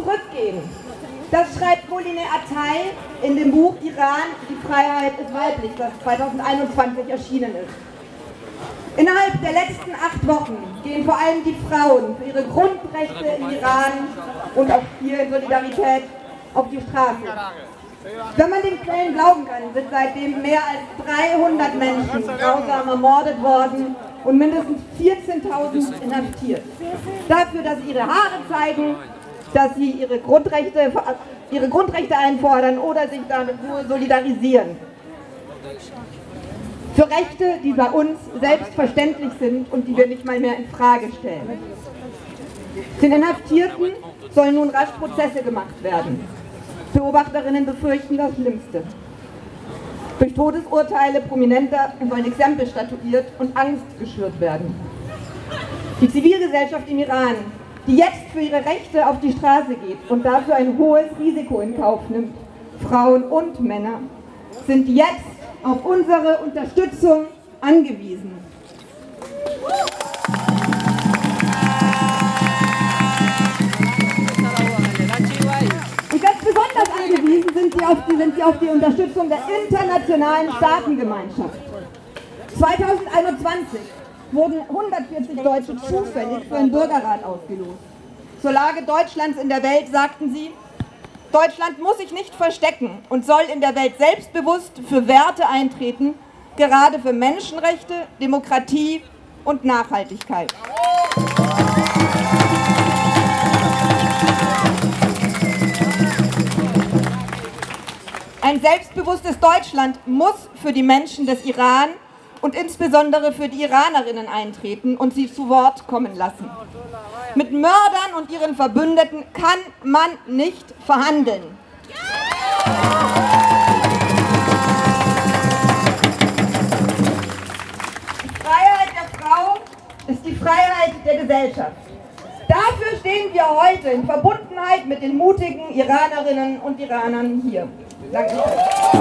zurückgehen. Das schreibt Moline Atay in dem Buch Iran, die Freiheit ist weiblich, das 2021 erschienen ist. Innerhalb der letzten acht Wochen gehen vor allem die Frauen für ihre Grundrechte im Iran und auch hier in Solidarität auf die Straße. Wenn man den Quellen glauben kann, sind seitdem mehr als 300 Menschen grausam ermordet worden und mindestens 14.000 inhaftiert. Dafür, dass sie ihre Haare zeigen, dass sie ihre Grundrechte, ihre Grundrechte einfordern oder sich damit nur solidarisieren. Für Rechte, die bei uns selbstverständlich sind und die wir nicht mal mehr in Frage stellen. Den Inhaftierten sollen nun rasch Prozesse gemacht werden. Beobachterinnen befürchten das Schlimmste. Durch Todesurteile Prominenter sollen Exempel statuiert und Angst geschürt werden. Die Zivilgesellschaft im Iran, die jetzt für ihre Rechte auf die Straße geht und dafür ein hohes Risiko in Kauf nimmt, Frauen und Männer, sind jetzt auf unsere Unterstützung angewiesen. Und ganz besonders angewiesen sind sie, auf die, sind sie auf die Unterstützung der internationalen Staatengemeinschaft. 2021 wurden 140 Deutsche zufällig für einen Bürgerrat ausgelost. Zur Lage Deutschlands in der Welt sagten sie, Deutschland muss sich nicht verstecken und soll in der Welt selbstbewusst für Werte eintreten, gerade für Menschenrechte, Demokratie und Nachhaltigkeit. Ein selbstbewusstes Deutschland muss für die Menschen des Iran und insbesondere für die Iranerinnen eintreten und sie zu Wort kommen lassen. Mit Mördern und ihren Verbündeten kann man nicht verhandeln. Die Freiheit der Frau ist die Freiheit der Gesellschaft. Dafür stehen wir heute in Verbundenheit mit den mutigen Iranerinnen und Iranern hier. Danke.